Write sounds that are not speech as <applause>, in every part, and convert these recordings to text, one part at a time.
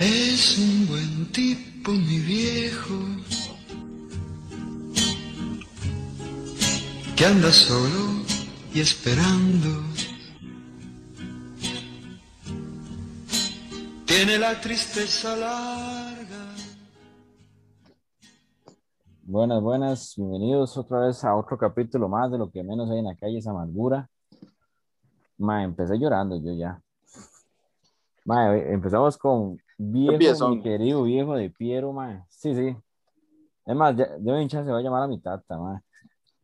Es un buen tipo, mi viejo, que anda solo y esperando. Tiene la tristeza larga. Buenas, buenas, bienvenidos otra vez a otro capítulo más de lo que menos hay en la calle es amargura. Ma, empecé llorando yo ya. Ma, empezamos con viejo, mi querido viejo de Piero, ma. Sí, sí. Es más, ya, de chance se va a llamar a mi tata, ma.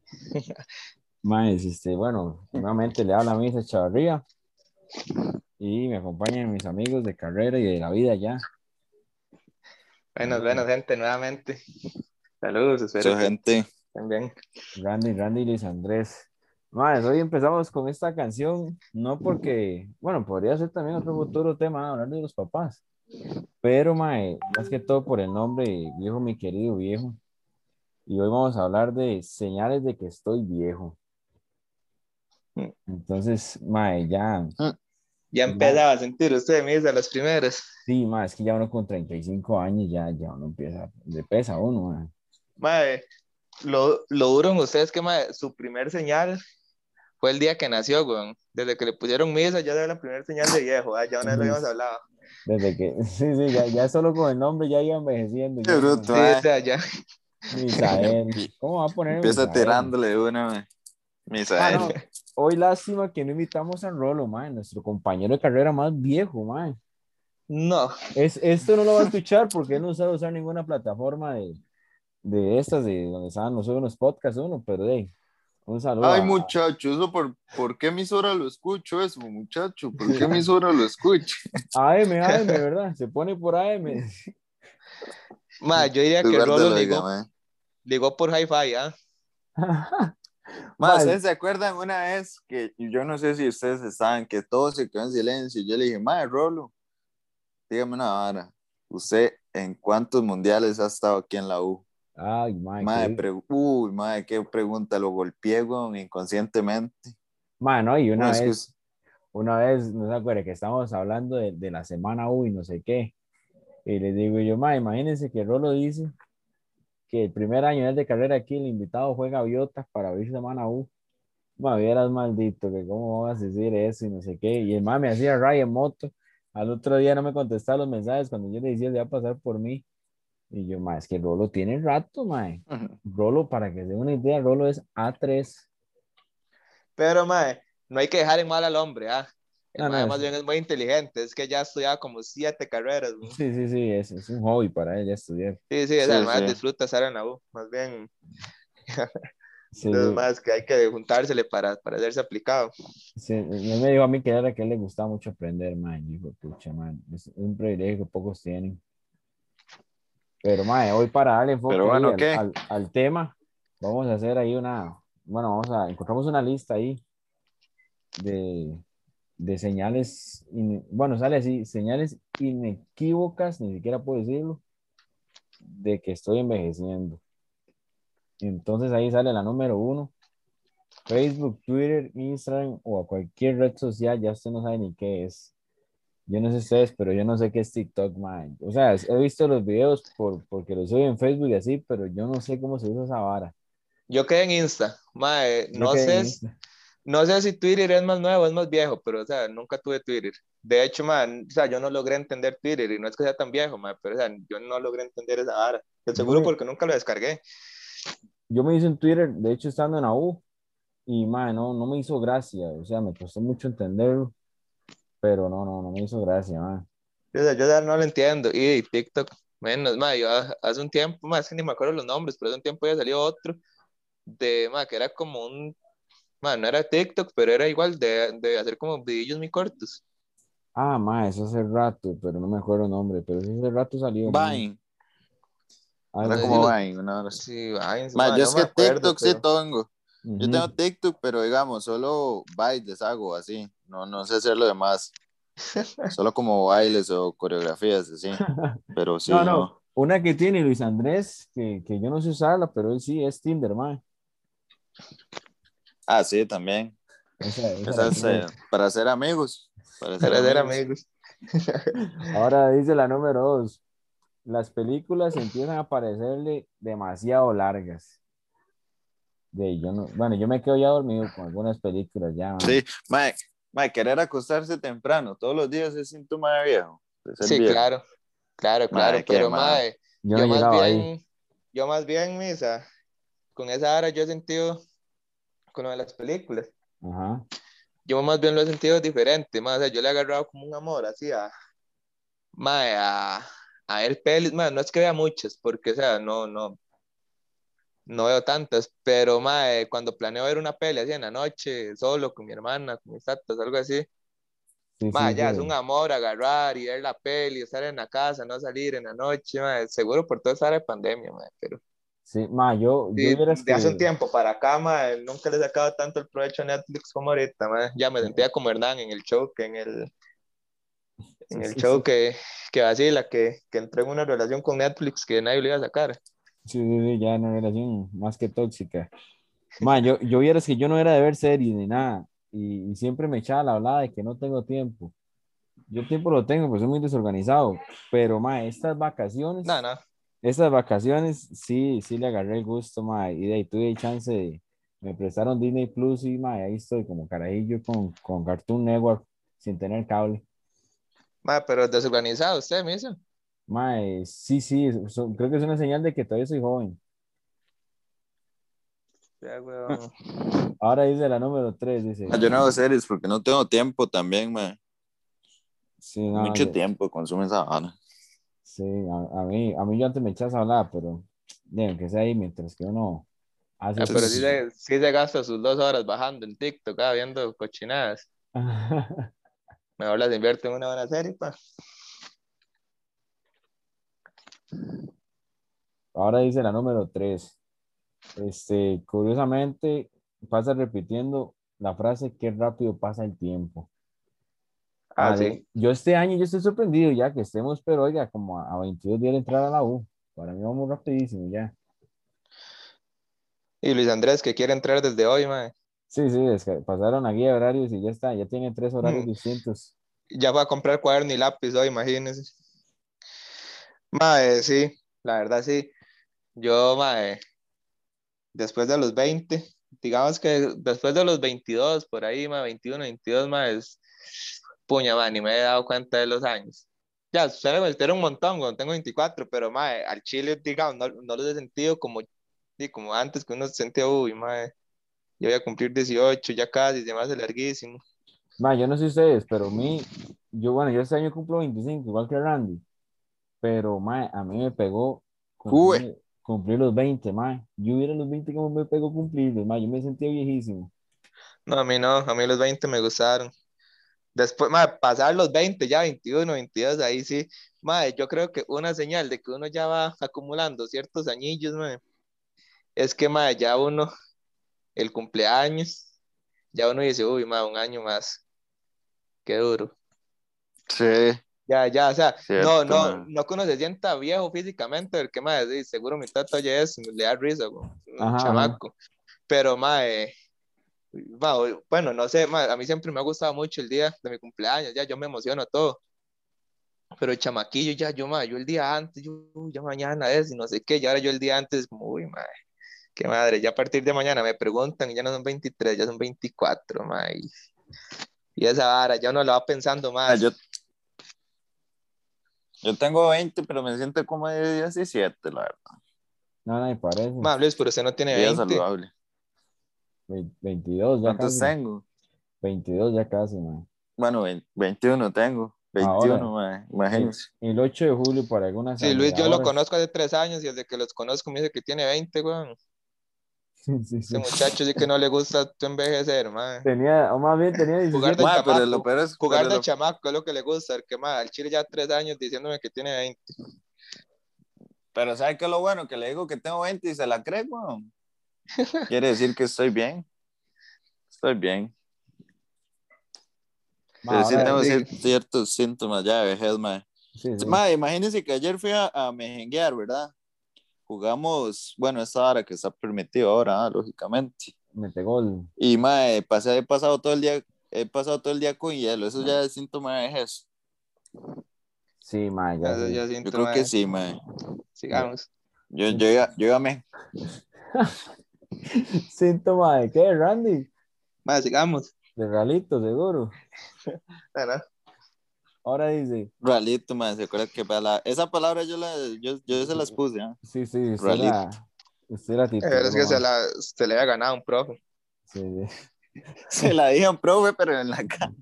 <laughs> Ma, es, este, bueno, nuevamente le habla a mí esa Chavarría y me acompañan mis amigos de carrera y de la vida ya. Buenas, buenas, gente, nuevamente. Saludos, espero Mucha gente. estén bien. Randy, Randy y Luis Andrés. Más, hoy empezamos con esta canción, no porque, bueno, podría ser también otro futuro tema, hablar de los papás, pero mae, más que todo por el nombre, viejo, mi querido viejo. Y hoy vamos a hablar de señales de que estoy viejo. Entonces, mae, ya, Ya empezaba a sentir usted de las primeras. sí, mae, es que ya uno con 35 años ya, ya uno empieza, le pesa a uno, mae. Mae, lo, lo duro en usted es que mae, su primer señal fue el día que nació, weón. Desde que le pusieron misa ya era la primera señal de viejo, ah, ya una vez lo habíamos hablado. Desde que, <laughs> sí, sí, ya, ya solo con el nombre ya iba envejeciendo. Qué ya, bruto, Sí, o sea, ya. <laughs> Misael. ¿Cómo va a poner Empieza Misael? tirándole de una, mae. Misael. Ah, no. Hoy lástima que no invitamos a Rolo, man, nuestro compañero de carrera más viejo, man. No, Es, esto no lo va a escuchar porque él no sabe usar ninguna plataforma de, de estas, de donde saben, no sube unos podcasts uno, pero hey, un saludo. Ay, muchacho, eso por, ¿por qué emisora lo escucho eso, muchacho? ¿Por qué <laughs> emisora lo escucho? AM, AM, <laughs> ¿verdad? Se pone por AM. <laughs> mae, yo diría que Lugar de Rolo ligó, ligó por hi-fi, ¿ah? ¿ustedes se acuerdan una vez que yo no sé si ustedes estaban, que todos se quedó en silencio? Yo le dije, mae, Rolo, dígame una vara. ¿Usted en cuántos mundiales ha estado aquí en la U? Ay, man. Mae, qué- uy, mae, qué pregunta, lo golpeé, inconscientemente. Man, no, y una No, vez, es- una vez, no se acuerda que estábamos hablando de, de la semana U y no sé qué. Y le digo yo, ma, imagínense que Rolo dice que el primer año de carrera aquí el invitado juega gaviotas para abrir semana U. Ma, vieras maldito, que cómo vas a decir eso y no sé qué. Y el ma me hacía ray en moto. Al otro día no me contestaba los mensajes cuando yo le decía se va a pasar por mí. Y yo, ma, es que Rolo tiene rato, ma. Rolo, para que se dé una idea, Rolo es A3. Pero, mae, no hay que dejar en mal al hombre, ¿ah? El No, no, mae es- más bien es muy inteligente, es que ya ha estudiado como siete carreras, weón. Sí, sí, sí, es, es un hobby para ella estudiar. Sí, sí, sea, Sí, mae sí. disfruta estar en la U, más bien <laughs> Sí, los más que hay que juntársele para, para hacerse aplicado. sí, él me dijo a mí que era que él le gustaba mucho aprender, man. Dijo, pucha, man, es un privilegio que pocos tienen. Pero, man, hoy para darle enfoque Pero bueno, ahí al, ¿qué? al- al tema, vamos a hacer ahí una, bueno, vamos a, encontramos una lista ahí de, de señales, in- bueno, sale así, señales inequívocas, ni siquiera puedo decirlo, de que estoy envejeciendo. Entonces ahí sale la número uno. Facebook, Twitter, Instagram o a cualquier red social, ya usted no sabe ni qué es. Yo no sé ustedes, pero yo no sé qué es TikTok, man. O sea, he visto los videos por, porque los suben en Facebook y así, pero yo no sé cómo se usa esa vara. Yo quedé en Insta, Yo no sé, en Insta. no sé si Twitter es más nuevo, es más viejo, pero, o sea, nunca tuve Twitter. De hecho, man, o sea, yo no logré entender Twitter y no es que sea tan viejo, mae, pero, o sea, yo no logré entender esa vara. De seguro porque nunca lo descargué. Yo me hice un Twitter, de hecho, estando en la U, y man, no, no me hizo gracia. O sea, me costó mucho entenderlo, pero no, no, no me hizo gracia, man. Yo ya no lo entiendo. Y TikTok, menos, mae, yo hace un tiempo, más que ni me acuerdo los nombres, pero hace un tiempo ya salió otro de, mae, que era como un, mae, no era TikTok, pero era igual de, de hacer como videos muy cortos. Ah, man, eso hace rato, pero no me acuerdo el nombre, pero sí hace rato salió. man. Vine, era así. como sí. Vine, una hora. Sí, Mae, mae, yo es que acuerdo, TikTok sí tengo. Yo tengo TikTok, pero digamos, solo bailes hago así. No, no sé hacer lo demás. <laughs> Solo como bailes o coreografías, así. <laughs> Pero sí, no, no. no. Una que tiene Luis Andrés, que, que yo no sé usarla, pero él sí es Tinder, man. Ah, sí, también. Esa, esa Esa la es tiene. eh, para ser amigos. Para ser Para ser amigos. amigos. Ahora dice la número dos. Las películas empiezan a parecerle demasiado largas. De, yo no, bueno, yo me quedo ya dormido con algunas películas ya. man. Sí, mae, mae, querer acostarse temprano todos los días es síntoma de viejo. Sí, viejo. claro, claro, claro, Mae, pero mae, Yo no yo he más ahí. bien, yo más bien, misa, con esa hora yo he sentido, con lo de las películas, Ajá. yo más bien lo he sentido diferente, más, o sea, yo le he agarrado como un amor así a, mae, a, a ver pelis, mae, no es que vea muchas, porque, o sea, no, no, no veo tantas, pero, mae, cuando planeo ver una peli así en la noche, solo, con mi hermana, con mis tatas, algo así, Sí, Ma, sí, ya sí. es un amor agarrar y ver la peli, estar en la casa, no salir en la noche, ma, seguro por toda esa de pandemia, ma, pero Sí, ma, yo, yo sí, vieras de hace un que- tiempo para acá, nunca le he sacado tanto el provecho a Netflix como ahorita, ma. ya me sentía como Hernán en el show, que en el, en el show que, que vacila, que, que entró en una relación con Netflix que nadie le iba a sacar. Sí, sí, ya una relación más que tóxica. Ma, yo, yo vieras que yo no era de ver series ni nada. Y, y siempre me echaba la hablada de que no tengo tiempo. Yo tiempo lo tengo, pues soy muy desorganizado. Pero, ma, estas vacaciones, No, no, estas vacaciones, sí, sí le agarré el gusto, ma. Y de ahí tuve chance de, me prestaron Disney Plus y, ma, ahí estoy como carajillo con, con Cartoon Network sin tener cable. ma, pero desorganizado usted, me hizo. Ma, eh, sí, sí, creo que es una señal de que todavía soy joven. Ya, weón. <laughs> Ahora dice la número 3, dice. Ah, Yo no hago series porque no tengo tiempo también, mae. Sí, no, Mucho yo- tiempo consume esa vara. Sí, a, a mí, a mí yo antes me echas a hablar, pero bien, que sea ahí mientras que uno hace Ah, pero sí se, sí se gasta sus dos horas bajando en TikTok, ah, viendo cochinadas. <laughs> Mejor las invierto en una buena serie, pa. Ahora dice la número 3. Este, curiosamente, pasa repitiendo la frase qué rápido pasa el tiempo. Ah, Vale, sí. Yo este año yo estoy sorprendido ya que estemos, pero oiga, como a, a 22 días de entrar a la U. Para mí vamos rapidísimo ya. Y Luis Andrés, que quiere entrar desde hoy, mae. Sí, sí, es que pasaron de horarios y ya está, ya tienen tres horarios Mm. distintos. Ya va a comprar cuaderno y lápiz hoy, imagínese. Mae, sí, la verdad sí. Yo, mae, después de los 20, digamos que después de los 22, por ahí, mae, 21, 22, mae, es puña, mae, ni me he dado cuenta de los años. Ya, suele meter un montón cuando tengo 24, pero, mae, al chile, digamos, no, no los he sentido como, como antes, que uno se sentía, uy, mae, yo voy a cumplir 18, ya casi, me hace larguísimo. Ma, yo no sé ustedes, pero mí, yo, bueno, yo este año cumplo 25, igual que Randy, pero, ma, a mí me pegó cumplir, cumplir los 20, ma. Yo hubiera los 20 como me pegó cumplirlos, ma, yo me sentía viejísimo. No, a mí no, a mí los 20 me gustaron. Después, mae, pasar los 20, ya 21, 22, ahí sí. Mae, yo creo que una señal de que uno ya va acumulando ciertos añillos, mae, es que, mae, ya uno, el cumpleaños, ya uno dice, uy, mae, un año más. Qué duro. Sí, Ya, ya, o sea, Cierto, no, no, mae. no que uno se sienta viejo físicamente, porque, mae, sí, seguro mi tata oye eso, y le da risa, güey, un Ajá, ajá. chamaco. Pero, mae, ma, bueno, no sé, ma, a mí siempre me ha gustado mucho el día de mi cumpleaños, ya yo me emociono todo. Pero el chamaquillo ya, yo, ma, yo el día antes, yo, ya mañana es, y no sé qué, y ahora yo el día antes, como, uy, madre, qué madre, ya a partir de mañana me preguntan, y ya no son 23, ya son 24, ma, y, y esa vara, ya uno la va pensando más. yo, yo tengo 20, pero me siento como de 17, la verdad. No, no, me parece. Ma, Luis, pero usted no tiene Vida 20. saludable. Ve- 22 ya ¿Cuántos casi. tengo? 22 ya casi, ma. Bueno, vein- 21 tengo. 21, mae, imagínense. El 8 de julio para algunas Sí, Luis, yo lo conozco hace tres años, y desde que los conozco me dice que tiene 20, weón. Sí, <laughs> sí, sí. Ese muchacho sí que no le gusta <laughs> tu envejecer, ma. Tenía, o más bien tenía 17. Jugar de pero chamaco, lo peor es. Jugar pero de lo- chamaco es lo que le gusta, el que más, al chile ya tres años diciéndome que tiene 20. Pero ¿sabe qué es lo bueno? Que le digo que tengo 20 y se la cree, weón. <laughs> Quiere decir que estoy bien. Estoy bien. Ma, Pero sí tengo sí. cier- ciertos síntomas ya de vejez, mae. sí, sí. Mae, imagínense que ayer fui a, a mejenguear, ¿verdad? Jugamos, bueno, esa hora que está permitido ahora, ah, lógicamente. Mete gol. Y mae, pasé, he pasado todo el día, he pasado todo el día con hielo, eso ya es síntoma de vejez. Sí, mae, ya Yo, sí. creo que sí, mae. Sigamos. Yo, yo, ya- yo ya me. <laughs> Síntoma de qué, Randy? Mae, sigamos. De ralito, seguro. <laughs> Bueno, Ahora dice, Ralito, mae. ¿Se acuerda que pala- esa palabra yo, la, yo, yo se las puse, ¿ah? sí, sí, usted Ralito. la, usted la tituló, es que se, la, se le había ganado a un profe. Sí, sí. <laughs> Se la dije a un profe, pero en la cara.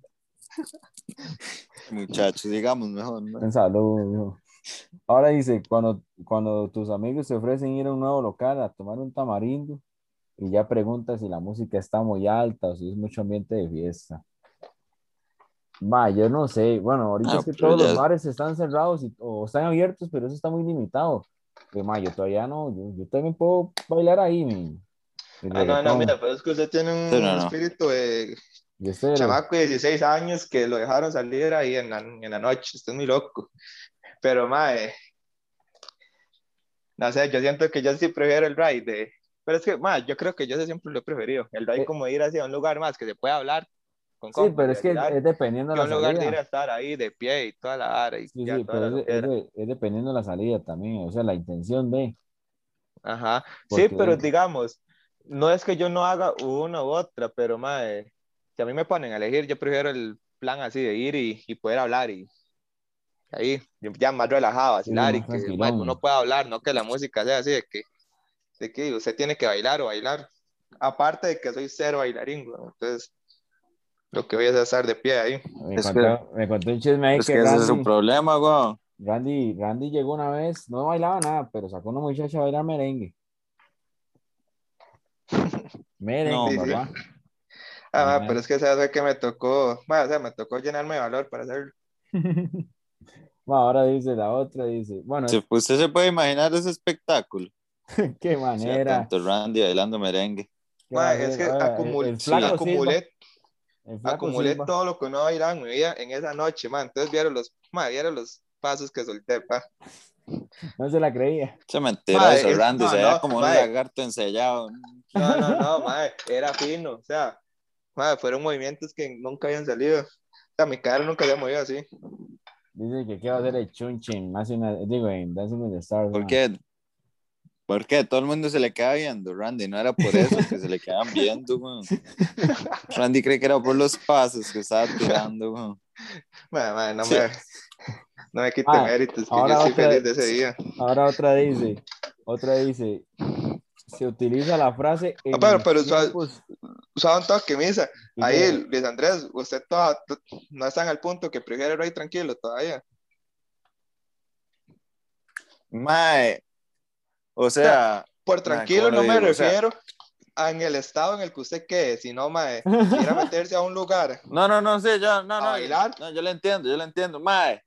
<laughs> Muchachos, digamos mejor, ¿no? Un saludo, mijo. Ahora dice, cuando, cuando tus amigos te ofrecen ir a un nuevo local a tomar un tamarindo y ya preguntas si la música está muy alta o si es mucho ambiente de fiesta. Va, yo no sé. Bueno, ahorita Ah, es que pero todos ya- los bares están cerrados y- o están abiertos, pero eso está muy limitado. Pero, ma, yo todavía no, yo, yo también puedo bailar ahí, mi. mi Ah, no, no, mira, pero es que usted tiene un Sí, no, no. espíritu de Yo sé, chamaco de 16 años que lo dejaron salir ahí en la, en la noche. Usted es muy loco. Pero, mae, no sé, yo siento que yo sí prefiero el ride. de- pero es que, mae, yo creo que yo siempre lo he preferido. El ride Eh. como ir hacia un lugar más que se pueda hablar con sí, pero es que es, dependiendo de la un lugar de ir salida. a estar ahí de pie y toda la ara y Sí, sí, pero es, es de- es dependiendo de la salida también, o sea, la intención de. Ajá. Porque- Sí, pero digamos, no es que yo no haga una u otra, pero mae, si a mí me ponen a elegir, yo prefiero el plan así de ir y, y poder hablar y ahí, ya más relajado, vacilar Sí, y que tranquilón. uno pueda hablar, no que la música sea así de que, de que usted tiene que bailar o bailar. Aparte de que soy cero bailarín, güey, entonces lo que voy a hacer estar de pie ahí. Me, Es contó, me contó un chisme ahí Es que, que ese es su Randy, problema, weón. Randy, Randy llegó una vez, no bailaba nada, pero sacó una muchacha a bailar merengue. <laughs> Merengue, No, papá. Ah, pero es que esa vez que me tocó, mae, o sea, me tocó llenarme de valor para hacerlo. <laughs> Bueno, ahora dice la otra, dice, bueno, Si usted se puede imaginar ese espectáculo. <laughs> qué O sea, manera. tanto Randy bailando merengue. ¿qué va a Mae, es que el- el flaco acumulé flaco acumulé Silva. todo lo que no bailaba en mi vida en esa noche, man. Entonces vieron los, man, vieron los pasos que solté, pa. <laughs> No se la creía. Se me enteró Mae, eso, es- Randy. no, se veía no, como un mae. lagarto ensellado. No, no, no, mae, era fino, o sea, mae, fueron movimientos que nunca habían salido. O sea, mi cara nunca había movido así. Dice que qué va a hacer el Chunchin, más una, digo, en Dancing with the Stars. ¿Por man. qué? ¿Por qué? Todo el mundo se le queda viendo, Randy. No era por eso que se le quedaban viendo, weón. <laughs> Randy cree que era por los pasos que estaba tirando, weón. Mae, mae, no Sí. me, no me quite Ah, méritos, que ahora yo otra- feliz de ese día. Ahora otra dice, otra dice, se utiliza la frase en Ah, pero- pero tiempos- Usaba un toque, misa. Ahí, que- Luis Andrés, usted toda- no está en el punto que prefiere rey tranquilo todavía. Mae. O sea, Por tranquilo ¿cómo no me digo? O sea- refiero a en el estado en el que usted quede, sino, mae, ir a <laughs> meterse a un lugar. no, no, no sé, yo, no, ¿A no. bailar? No, yo le entiendo, yo le entiendo. Mae.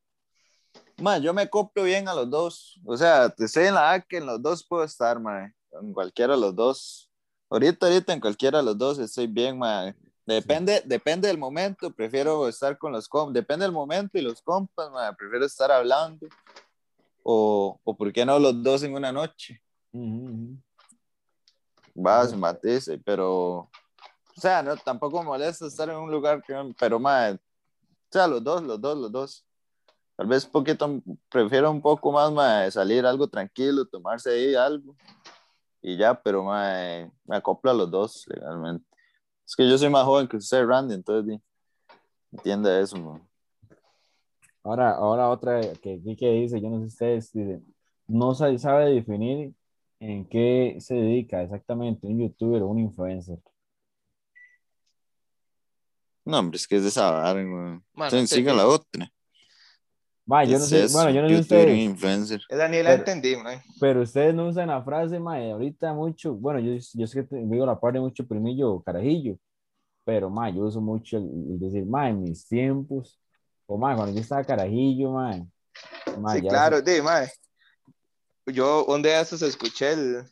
Mae, yo me acoplo bien a los dos. O sea, estoy en la A que en los dos puedo estar, mae. En cualquiera de los dos. Ahorita, ahorita en cualquiera de los dos estoy bien, mae. Depende, depende del momento, prefiero estar con los compas. Depende del momento y los compas, mae. Prefiero estar hablando. O, o por qué no los dos en una noche. Ujú, ujú. Va, se matice, pero. O sea, no, tampoco molesta estar en un lugar que. Pero, mae. O sea, los dos, los dos, los dos. Tal vez poquito, prefiero un poco más, mae, salir algo tranquilo, tomarse ahí algo. Y ya, pero, mae, me acoplo a los dos legalmente. Es que yo soy más joven que usted, Randy, entonces, entiende eso, mae. Ahora, ahora otra que aquí que dice, yo no sé ustedes, dice, no sa- sabe definir en qué se dedica exactamente un youtuber o un influencer. No, hombre, es que es de. Mano, Sí, sí, siga sí. la otra. Va, yo ¿Qué no es sé, bueno, yo no sé Youtuber, ustedes, influencer. Esa ni la Pero- entendí, mae. pero ustedes no usan la frase, mae, ahorita mucho, bueno, yo, yo sé que digo la parte mucho primillo, carajillo, pero, mae, yo uso mucho el, el decir, mae, en mis tiempos, o mae, cuando yo estaba carajillo, mae, mae, Sí, claro, di, mae. Yo un día de estos escuché el,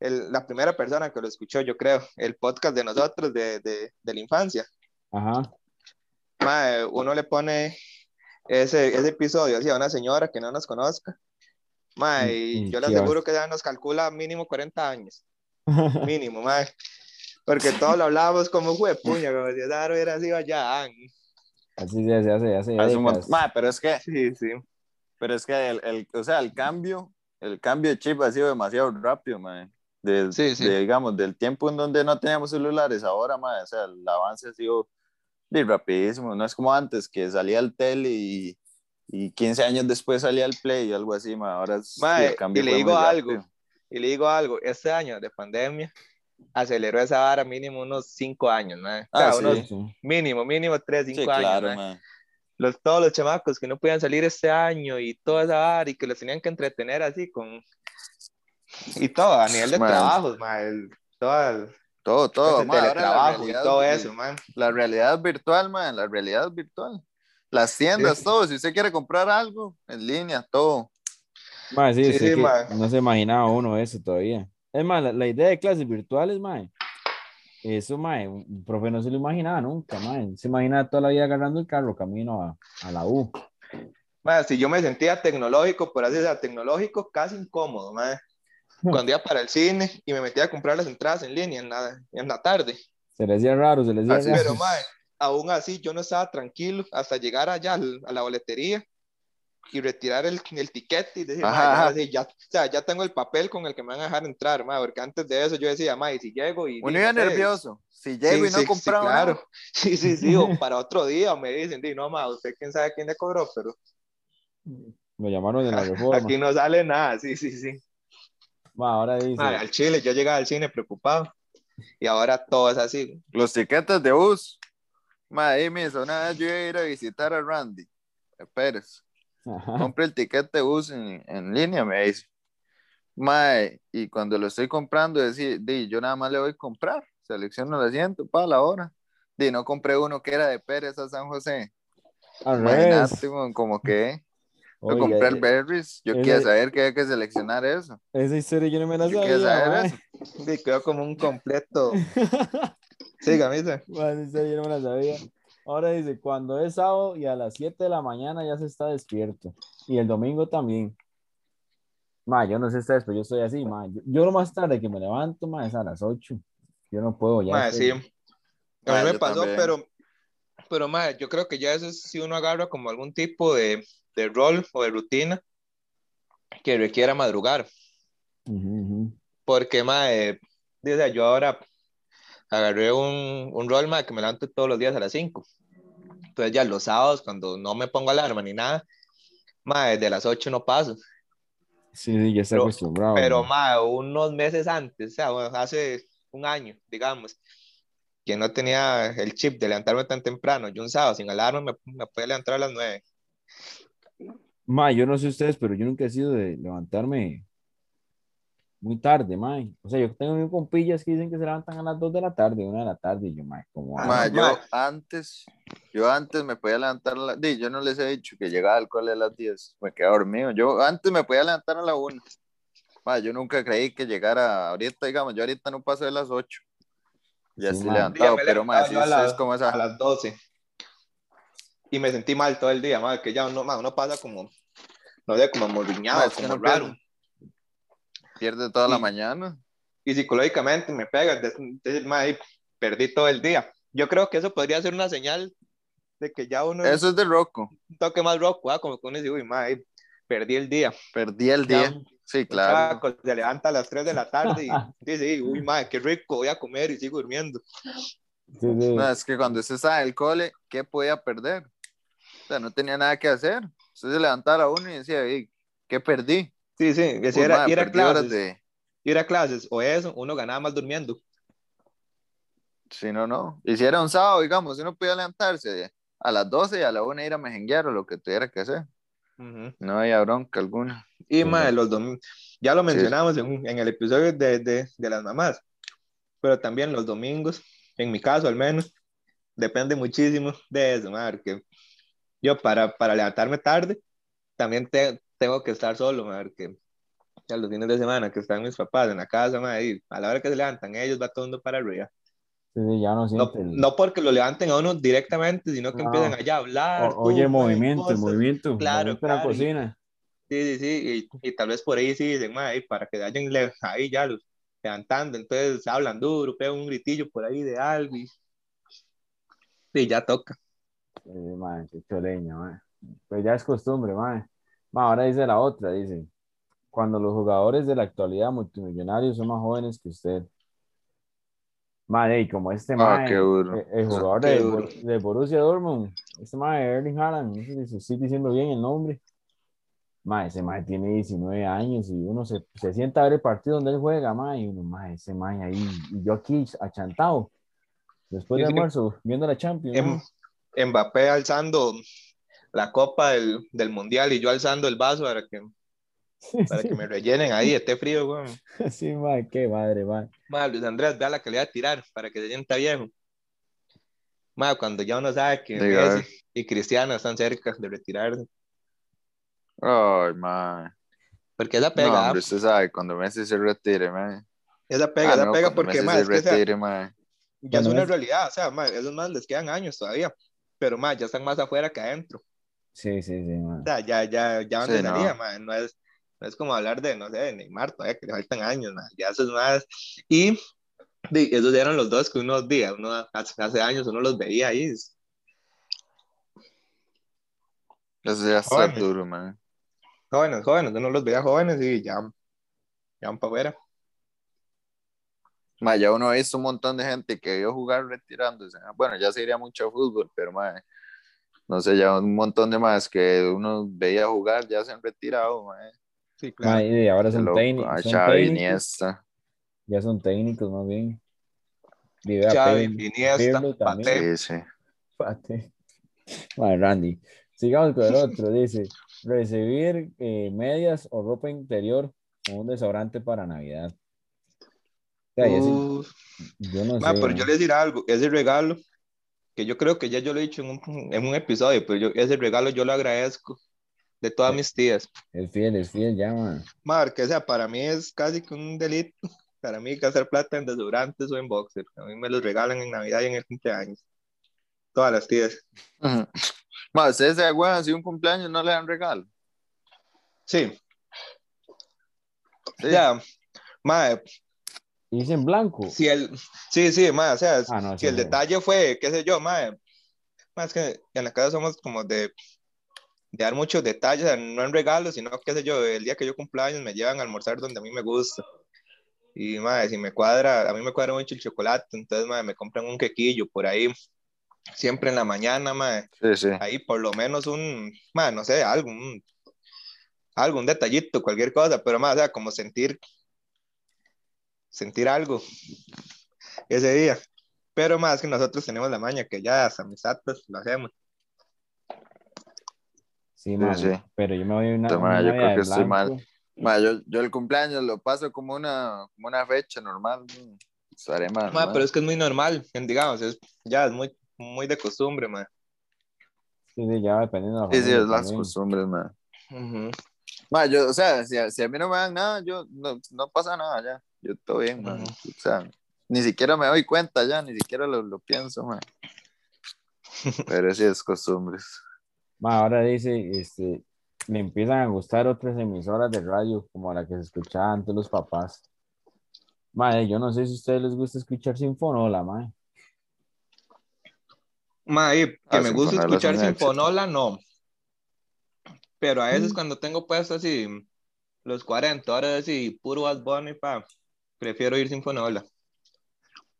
el- la primera persona que lo escuchó, yo creo, el podcast de nosotros de, de, de la infancia. ajá, Mae, uno le pone ese, ese episodio así a una señora que no nos conozca. Mae, y Mm, yo le aseguro que ya nos calcula mínimo 40 años. <laughs> Mínimo, mae. Porque todos lo hablábamos como fue puña, como si esa hubiera sido allá. Así se hace, hace, hace un Ma, pero es que, Sí, sí. pero es que el, el- o sea, el cambio, el cambio de chip ha sido demasiado rápido, ma. De, Sí, sí. de, digamos, del tiempo en donde no teníamos celulares, ahora, ma, o sea, el avance ha sido de rapidísimo. No es como antes, que salía el tele y, y 15 años después salía el play y algo así, ma. Ahora es- Ma, el cambio y le digo algo, rápido. Y le digo algo, este año de pandemia aceleró esa vara mínimo unos cinco años, mae. O sea, Ah, sí. unos Sí. mínimo, mínimo tres, cinco Sí, años. claro, mae. ma. Los, todos los chamacos que no podían salir este año y toda esa vara y que los tenían que entretener así con... Y todo, a nivel de Man. trabajos, el- todo el, Todo, todo, el ma, ahora teletrabajo y realidad- todo eso, mae. La realidad virtual, man, la realidad virtual. Las tiendas, Sí. todo. Si usted quiere comprar algo en línea, todo. Ma, sí, Sí, sí, que no se imaginaba uno eso todavía. Es más, la, la idea de clases virtuales, mae, eso, mae, un profe no se lo imaginaba nunca, mae. Se imagina toda la vida agarrando el carro camino a, a la U. Mae, si yo me sentía tecnológico, por así decirlo, tecnológico, casi incómodo, mae. <laughs> Cuando iba para el cine y me metía a comprar las entradas en línea en la, en la tarde. Se le hacía raro, se le hacía Así raro. Pero, mae, aún así yo no estaba tranquilo hasta llegar allá al- a la boletería y retirar el, el tiquete y decir, Ajá, ya, sí, ya, o sea, ya tengo el papel con el que me van a dejar entrar, mae, porque antes de eso yo decía, mae, si llego y... Uno y iba no sé, nervioso. Si sí, llego y no sí, sí, compraba claro. nada. <laughs> Sí, sí, sí, o para <laughs> otro día, o me dicen, di, no, mae, usted quién sabe quién le cobró, pero Lo llamaron de la <laughs> reforma. aquí no sale nada, sí, sí, sí. Ma, ahora dice, Mae, al Chile, yo llegaba al cine preocupado y ahora todo es así. Los tiquetes de bus. Ma, ahí mismo, una vez yo iba a ir a visitar a Randy Pérez. Ajá, Compré el tiquete de bus en, en línea, me dice. Mae, y cuando lo estoy comprando, decía, di, yo nada más le voy a comprar. Selecciono el asiento para la hora. Di, no compré uno que era de Pérez a San José. Imagínate, como que yo Oiga, compré el Berries. Yo ese- quería saber que había que seleccionar eso. Esa historia yo no me la Yo sabía, saber mae. eso. Sí, quedó como un completo. Sí, camisa. Ma, esa historia yo no me la sabía. Ahora dice, cuando es sábado y a las 7 de la mañana ya se está despierto. Y el domingo también. Ma, yo no sé ustedes, pero yo estoy así, ma. Yo, yo lo más tarde que me levanto, ma, es a las 8. Yo no puedo ya. Mae, sí. A mí Ah, me pasó, también. pero, pero mae, yo creo que ya eso es si uno agarra como algún tipo de, de rol o de rutina que requiera madrugar. Ujú, ujú. Porque, o sea, yo ahora agarré un, un rol, mae, que me levanto todos los días a las 5. Entonces ya los sábados, cuando no me pongo alarma ni nada, mae, de las 8 no paso. Sí, sí, ya está Pero- acostumbrado. Pero, ma. mae, unos meses antes, o sea, bueno, hace un año, digamos, que no tenía el chip de levantarme tan temprano, yo un sábado sin alarma me, me podía levantar a las 9. Ma, yo no sé ustedes, pero yo nunca he sido de levantarme muy tarde, ma. O sea, yo tengo mis compillas que dicen que se levantan a las 2 de la tarde, 1 de la tarde, y yo, ma, como... Ah, Ma, yo ma. antes, yo antes me podía levantar a la, di, yo no les he dicho que llegaba al cole a las 10, me quedaba dormido. Yo antes me podía levantar a la 1. Ma, yo nunca creí que llegara ahorita, digamos, yo ahorita no paso de las 8. Ya Sí, estoy ma. levantado, me pero ma, levantaba sí, yo a es, como a esa. las 12. Y me sentí mal todo el día, mae, que ya uno, mae, uno pasa como, no sé, como morriñado, como no raro. pierde, pierde toda la mañana. Y psicológicamente me pega, de- decir, perdí todo el día. Yo creo que eso podría ser una señal de que ya uno Eso es de Rocco. un toque más rock, ¿verdad? como que uno dice, uy, mae, perdí el día. Perdí el Ya día. Sí, claro. chamaco se levanta a las 3 de la tarde y <laughs> dice, uy, madre, qué rico, voy a comer y sigo durmiendo. Sí, sí. No, es que cuando usted estaba en el cole, ¿qué podía perder? O sea, no tenía nada que hacer. Usted se levantara uno y decía, "Ey, ¿qué perdí? Sí, sí, que si Uy, era, madre, ir a clases, de... ir a clases o eso, uno ganaba más durmiendo. Sí, no, no. Y si era un sábado, digamos, uno podía levantarse a las 12 y a la 1 ir a mejenguear o lo que tuviera que hacer. Ujú. No había bronca alguna. Y, Sí. madre, los domingos, ya lo mencionamos en, en el episodio de, de, de las mamás, pero también los domingos, en mi caso al menos, depende muchísimo de eso, madre, que yo para, para levantarme tarde, también te- tengo que estar solo, madre, que ya los fines de semana que están mis papás en la casa, madre, y a la hora que se levantan ellos va todo el mundo para arriba. Sí, sí, ya no No, no porque lo levanten a uno directamente, sino que No. empiezan allá a hablar. o- oye, movimiento, cosas. movimiento, Claro, la claro, y- cocina. Sí, sí, sí, y, y tal vez por ahí sí dicen, "Mae, para que vayan ahí ya los levantando, entonces hablan duro, pegan un gritillo por ahí de algo y, y ya toca. Eh, madre, qué choleña, madre. Pues ya es costumbre, madre. Ahora dice la otra, dice, cuando los jugadores de la actualidad multimillonarios son más jóvenes que usted. Madre, y como este Ah, duro. el, el jugador Qué de, de Borussia Dortmund, este mae Erling Haaland, no sé si estoy diciendo bien el nombre. Mae, ese mae tiene 19 años y uno se, se sienta a ver el partido donde él juega, mae, y uno, mae, ese mae ahí, y yo aquí achantado, después Sí, de sí. almuerzo, viendo la Champions. Em-. Mbappé alzando la copa del, del mundial y yo alzando el vaso para que, <laughs> para que me rellenen ahí, esté frío, weón. <laughs> Sí, mae, qué madre, mae. Ma, Luis Andrés, vea la que le voy a tirar para que se sienta viejo. Ma, cuando ya uno sabe que Diga, Messi y Cristiano están cerca de retirarse. Ay, man. Porque esa No, pega, ¿ah? hombre, usted sabe, cuando Messi se retire, man. esa pega, Ah, esa no, pega porque Messi ma, se es que, o sea, retire, man. ya es una realidad, o sea, ma, esos más les quedan años todavía, pero ma, ya están más afuera que adentro. Sí, sí, sí, mae. O sea, ya, ya, ya van de Sí, no. salida, ma, no es, no es como hablar de, no sé, de Neymar todavía, que le faltan años, ma, ya eso es más. Y esos eran los dos que uno días, uno hace, hace años uno los veía ahí. Eso ya está Jóvenes. duro, man. Jóvenes, jóvenes, uno los veía jóvenes y ya, ya van para afuera. Ma, ya uno ha visto un montón de gente que vio jugar retirándose. Bueno, ya sería mucho fútbol, pero ma, no sé, ya un montón de más que uno veía jugar ya se han retirado. Sí, claro. Y ahora son, son Xavi, técnicos, Iniesta. ya son técnicos más bien. Xavi, Iniesta. Paté. Sí, sí. Pate. Mae, Randy. Sigamos con el otro. Dice, recibir eh, medias o ropa interior o un desodorante para Navidad. O sea, ese- yo no Ma, sé. pero mae. yo le decir algo, ese regalo, que yo creo que ya yo lo he dicho en un, en un episodio, pero yo, ese regalo yo lo agradezco de todas mis tías. Es fiel, es fiel, ya, man. Ma, que o sea, para mí es casi que un delito, <laughs> para mí gastar plata en desodorantes o en boxer. A mí me los regalan en Navidad y en el cumpleaños. Todas las tías. <laughs> Ma, ustedes se acuerdan si un cumpleaños no le dan regalo. Sí, Sí. ya. Ma, Y dice en blanco. si el, sí, sí, ma, o sea, Ah, no, si el no. detalle fue, qué sé yo, ma, es que en la casa somos como de, de dar muchos detalles, o sea, no en regalos, sino, qué sé yo, el día que yo cumpleaños me llevan a almorzar donde a mí me gusta. Y, ma, si me cuadra, a mí me cuadra mucho el chocolate, entonces, ma, me compran un quequillo por ahí, siempre en la mañana, ma, Sí, sí. ahí por lo menos un, ma, no sé, algo, un, algo, un detallito, cualquier cosa, pero más, o sea, como sentir, sentir algo ese día. Pero más que nosotros tenemos la maña que ya hasta mis actos lo hacemos. Sí, man. sí. Pero yo me voy a una. Toma, una yo creo que estoy mal. blanco. Ma, yo, yo el cumpleaños lo paso como una, como una fecha normal. Estaré mal. Ma, ma. pero es que es muy normal, digamos, es, ya es muy, muy de costumbre, ma. Sí, sí, ya dependiendo de la Sí, sí, es las también. costumbres, ma. Ujú. Ma, yo, o sea, si a, si a mí no me dan nada, yo no, no pasa nada ya. Yo todo bien, ma. Ujú. O sea, ni siquiera me doy cuenta ya, ni siquiera lo, lo pienso, ma. <laughs> Pero sí es costumbres. Ma, ahora dice, este, le empiezan a gustar otras emisoras de radio, como la que se escuchaba antes los papás. Madre, yo no sé si a ustedes les gusta escuchar Sinfonola, madre. Ma, y que Ah, me gusta escuchar. Sinfonola, no. Pero a veces Mm. cuando tengo puesto así los 40 horas así, puro Bad Bunny, pa, prefiero ir Sinfonola.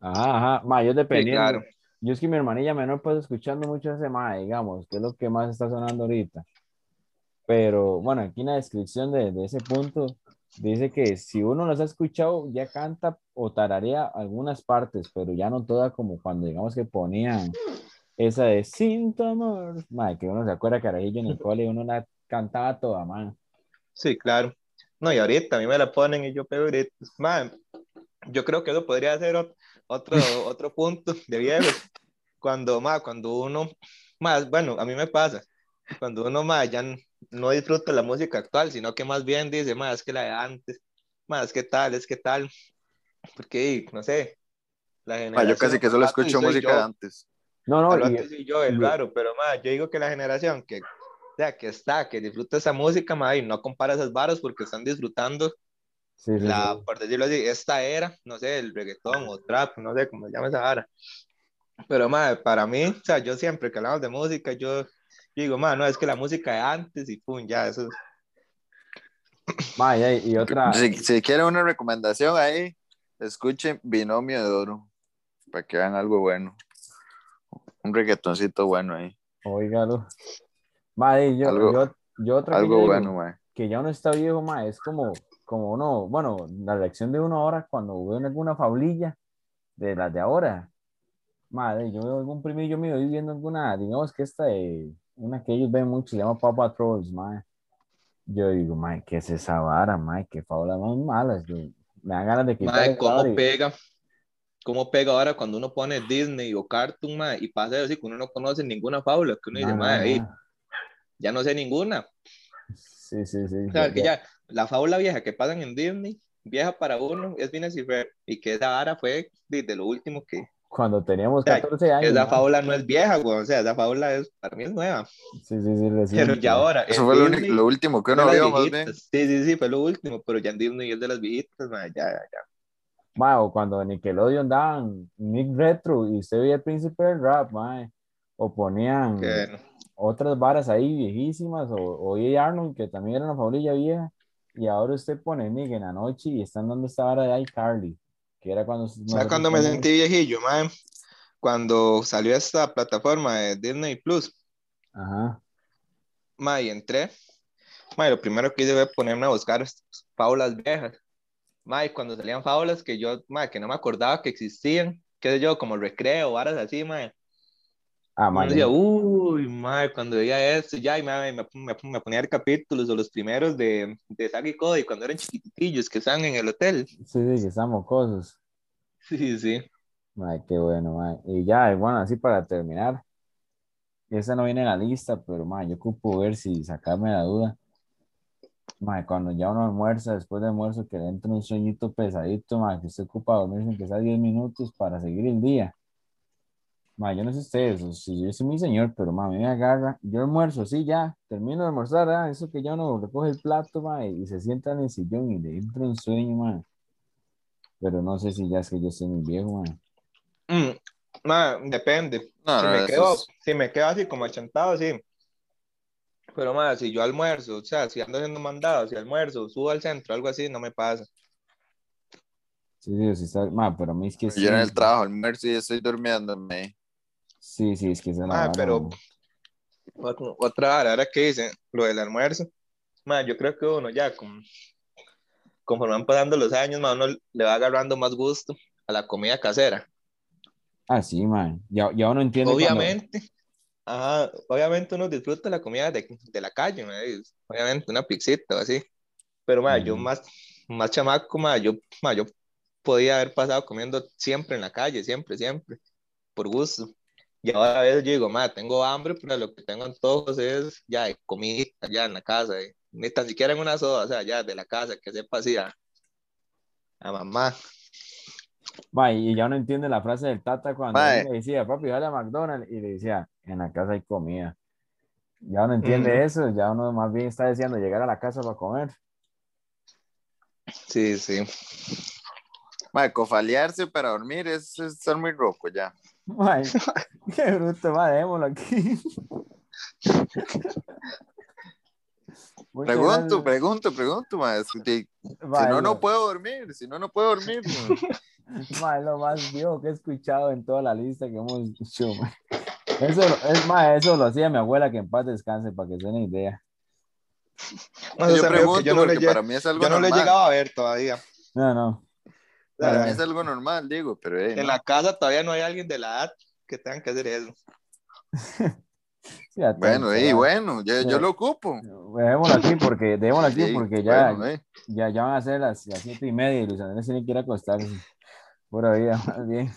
Ajá, ajá. Ma, yo Sí, dependiendo. claro. Yo es que mi hermanilla menor pues escuchando mucho ese mae, digamos, que es lo que más está sonando ahorita. Pero bueno, aquí en la descripción de, de ese punto dice que si uno los ha escuchado ya canta o tararea algunas partes, pero ya no toda como cuando digamos que ponían esa de Sin amor, mae, que uno se acuerda Carajillo en el <laughs> cole uno la cantaba toda, man. Sí, claro. No, y ahorita a mí me la ponen y yo pego gritos. Ma, yo creo que eso podría ser ot- otro, <laughs> otro punto de viejos. Cuando, ma, cuando uno, más, bueno, a mí me pasa, cuando uno, ma, ya no disfruta la música actual, sino que más bien dice, ma, es que la de antes, ma, es que tal, es que tal, porque, no sé, la Ma, generación... yo casi que solo escucho música yo, de antes. No, no, y- soy yo, el raro, pero, ma, yo digo que la generación que, o sea, que está, que disfruta esa música, ma, y no compara esas varas porque están disfrutando sí, sí, la, sí. por decirlo así, esta era, no sé, el reggaetón o trap, no sé cómo se llama esa vara. Pero, madre, para mí, o sea, yo siempre que hablamos de música, yo digo, madre, no, es que la música de antes y pum, ya, eso. Ma, y, y otra, Si, si quieren una recomendación ahí, escuchen Binomio de Oro, para que vean algo bueno. Un reggaetoncito bueno ahí. oígalo. Ma, y yo, Algo- yo, yo otra que Algo digo, bueno, mae. que ya uno está viejo, ma, es como, como uno, bueno, la reacción de uno ahora cuando ve alguna fablilla de las de ahora. Madre, yo veo algún primillo mío viendo alguna, digamos que esta de, una que ellos ven mucho, se llama Paw Patrols, madre. Yo digo, madre, ¿qué es esa vara, madre? Qué fábulas más malas. Yo, me dan ganas de quitar Madre, cómo y- pega, cómo pega ahora cuando uno pone Disney o Cartoon, madre, y pasa así que uno no conoce ninguna fábula, que uno dice, madre, ahí, ya no sé ninguna. Sí, sí, sí. O sea, que ya, la fábula vieja que pasan en Disney, vieja para uno, es Phineas y Ferb, y que esa vara fue desde lo último que, Cuando teníamos sea, 14 años. esa fábula no es vieja, güey, o sea, esa fábula es, para mí es nueva, Sí, sí, sí. pero ya ahora, Eso fue lo, Disney, único- lo último que uno vio, más bien. Sí, sí, sí, fue lo último, pero ya en Disney es de las viejitas, madre, ya, ya, o cuando Nickelodeon daban Nick Retro y usted veía el príncipe del rap, ma, o ponían bueno. otras varas ahí viejísimas, o, o E. Arnold, que también era una favorilla vieja, y ahora usted pone Nick en la noche y están dando esta vara de iCarly, que era cuando... ¿Sabes nosotros cuando me sentí viejillo, man? Cuando salió esta plataforma de Disney Plus, Ajá, ma, y entré, ma, y lo primero que hice fue ponerme a buscar fábulas viejas, ma, y cuando salían fábulas que yo, ma, que no me acordaba que existían, qué sé yo, como recreo, varas así, ma, ah, uno ma, decía, yo- uy, ma, cuando veía esto, ya, y me, me, me ponía ver capítulos o los primeros de, de Zack y Cody, cuando eran chiquitillos que estaban en el hotel, sí, sí, que están mocosos. sí, sí, Ma, qué bueno, ma. Y ya, bueno, así para terminar, esa no viene en la lista, pero ma, yo ocupo ver si sacarme la duda. Ma, cuando ya uno almuerza, después de almuerzo, que le entra un sueñito pesadito, ma, que usted ocupa dormirse aunque sea 10 minutos para seguir el día. Ma, yo no sé ustedes, o si yo soy mi señor, pero ma, a mí me agarra, yo almuerzo, sí, ya, termino de almorzar, ah, eso que ya uno recoge el plato, ma, y se sienta en el sillón y le entra un sueño, ma. Pero no sé si ya es que yo soy muy viejo, ma. Mm, ma, depende, No, si, no, me quedo, es- si me quedo así como achantado, sí. Pero más, si yo almuerzo, o sea, si ando haciendo mandado, si almuerzo, subo al centro, algo así, no me pasa. Sí, sí, sí, está, ma, pero a mí es que sí. Yo en el trabajo, almuerzo y estoy durmiéndome. Sí, sí, es que es Ma, vara, pero- Otra hora, ahora que dicen lo del almuerzo, ma, yo creo que uno ya, con, conforme van pasando los años, ma, uno le va agarrando más gusto a la comida casera. Ah, sí, man. Ya, ya uno entiende. cuando- Obviamente, ajá, obviamente uno disfruta la comida de, de la calle, obviamente una pizzita o así. Pero ma, yo Ujú. más, más chamaco, ma, yo, ma, yo podía haber pasado comiendo siempre en la calle, siempre, siempre, por gusto. Y ahora a veces yo digo, ma, tengo hambre, pero lo que tengo antojos es ya de comida, ya en la casa, eh, ni tan siquiera en una soda, o sea, ya de la casa, que sepa así a, a mamá. Ma, y ya uno entiende la frase del Tata cuando él le decía, papi, dale a McDonald's, y le decía, en la casa hay comida. Ya uno entiende Ujú. eso, ya uno más bien está deseando llegar a la casa para comer. Sí, sí. Mae, cofalearse para dormir es, es estar muy roco ya. Mae, <laughs> qué bruto, ma, démoslo aquí. Pregunto, gracias. pregunto, pregunto, mae. Si no, no puedo dormir. Si no, no puedo dormir. mae. <laughs> lo más viejo que he escuchado en toda la lista que hemos hecho. Eso, es, ma, eso lo hacía mi abuela, que en paz descanse, para que se den una idea. Yo pregunto yo no, le, porque lle- para mí es algo yo no lo he llegado a ver todavía. No, no. Para mí es algo normal, digo, pero eh, En no. la casa todavía no hay alguien de la edad que tenga que hacer eso. Bueno, y bueno, yo, yo Mira. lo ocupo. Dejémoslo aquí porque, dejémoslo aquí Sí, porque ya, bueno, eh. ya, ya van a ser las, las siete y media y Luis Andrés tiene que ir a acostarse. Pura vida, <laughs> más bien.